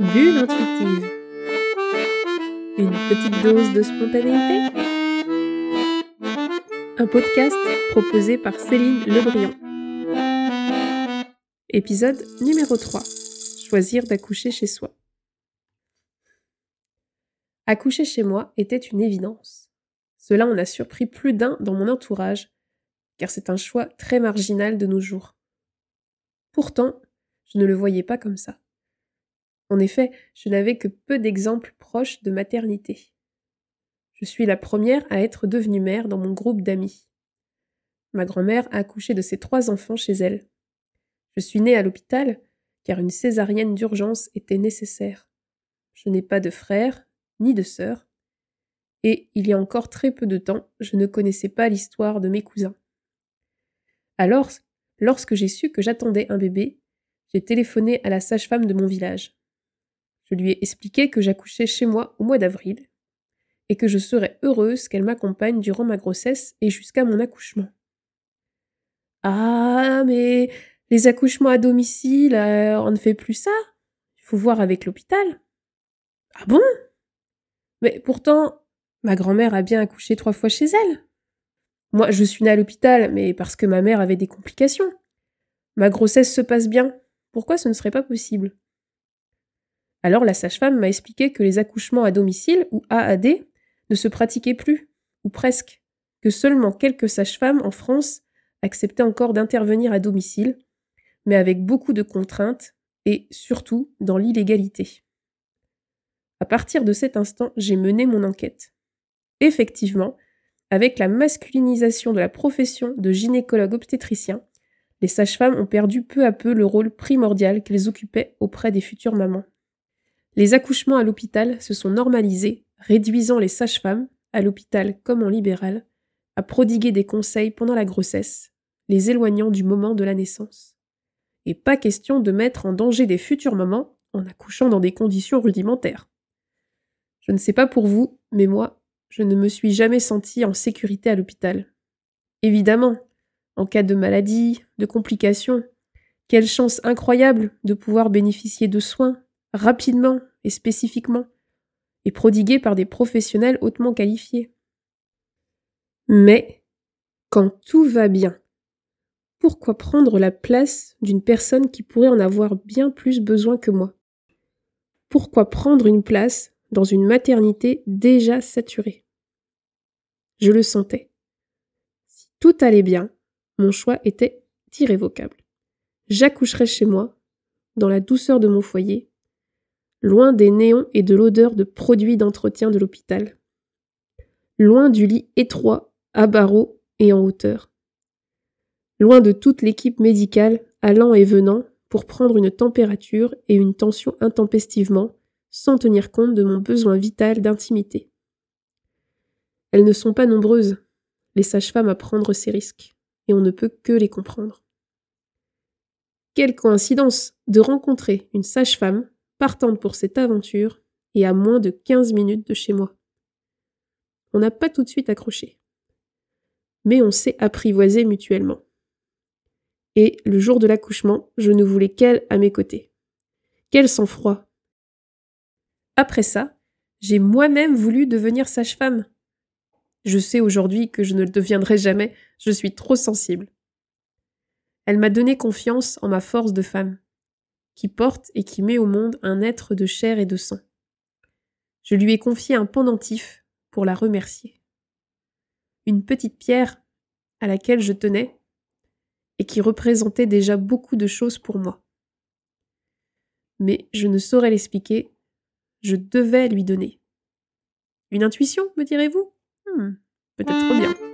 Une petite dose de spontanéité Un podcast proposé par Céline Lebrion. Épisode numéro 3. Choisir d'accoucher chez soi. Accoucher chez moi était une évidence. Cela en a surpris plus d'un dans mon entourage, car c'est un choix très marginal de nos jours. Pourtant, je ne le voyais pas comme ça. En effet, je n'avais que peu d'exemples proches de maternité. Je suis la première à être devenue mère dans mon groupe d'amis. Ma grand-mère a accouché de ses trois enfants chez elle. Je suis née à l'hôpital car une césarienne d'urgence était nécessaire. Je n'ai pas de frère ni de sœur, et il y a encore très peu de temps, je ne connaissais pas l'histoire de mes cousins. Alors, lorsque j'ai su que j'attendais un bébé, j'ai téléphoné à la sage-femme de mon village. Je lui ai expliqué que j'accouchais chez moi au mois d'avril et que je serais heureuse qu'elle m'accompagne durant ma grossesse et jusqu'à mon accouchement. Ah, mais les accouchements à domicile, euh, on ne fait plus ça? Il faut voir avec l'hôpital. Ah bon? Mais pourtant, ma grand-mère a bien accouché trois fois chez elle. Moi, je suis née à l'hôpital, mais parce que ma mère avait des complications. Ma grossesse se passe bien. Pourquoi ce ne serait pas possible? Alors la sage-femme m'a expliqué que les accouchements à domicile, ou AAD, ne se pratiquaient plus, ou presque, que seulement quelques sages-femmes en France acceptaient encore d'intervenir à domicile, mais avec beaucoup de contraintes et surtout dans l'illégalité. À partir de cet instant, j'ai mené mon enquête. Effectivement, avec la masculinisation de la profession de gynécologue obstétricien, les sages-femmes ont perdu peu à peu le rôle primordial qu'elles occupaient auprès des futures mamans. Les accouchements à l'hôpital se sont normalisés, réduisant les sages-femmes, à l'hôpital comme en libéral, à prodiguer des conseils pendant la grossesse, les éloignant du moment de la naissance. Et pas question de mettre en danger des futures mamans en accouchant dans des conditions rudimentaires. Je ne sais pas pour vous, mais moi, je ne me suis jamais sentie en sécurité à l'hôpital. Évidemment, en cas de maladie, de complications, quelle chance incroyable de pouvoir bénéficier de soins, rapidement et spécifiquement, et prodigué par des professionnels hautement qualifiés. Mais, quand tout va bien, pourquoi prendre la place d'une personne qui pourrait en avoir bien plus besoin que moi? Pourquoi prendre une place dans une maternité déjà saturée? Je le sentais. Si tout allait bien, mon choix était irrévocable. J'accoucherais chez moi, dans la douceur de mon foyer, loin des néons et de l'odeur de produits d'entretien de l'hôpital, loin du lit étroit, à barreaux et en hauteur, loin de toute l'équipe médicale allant et venant pour prendre une température et une tension intempestivement, sans tenir compte de mon besoin vital d'intimité. Elles ne sont pas nombreuses, les sages-femmes à prendre ces risques, et on ne peut que les comprendre. Quelle coïncidence de rencontrer une sage-femme partante pour cette aventure et à moins de 15 minutes de chez moi. On n'a pas tout de suite accroché. Mais on s'est apprivoisé mutuellement. Et le jour de l'accouchement, je ne voulais qu'elle à mes côtés. Quel sang-froid. Après ça, j'ai moi-même voulu devenir sage-femme. Je sais aujourd'hui que je ne le deviendrai jamais, je suis trop sensible. Elle m'a donné confiance en ma force de femme qui porte et qui met au monde un être de chair et de sang. Je lui ai confié un pendentif pour la remercier. Une petite pierre à laquelle je tenais et qui représentait déjà beaucoup de choses pour moi. Mais je ne saurais l'expliquer, je devais lui donner. Une intuition, me direz-vous? Hmm, Peut-être bien.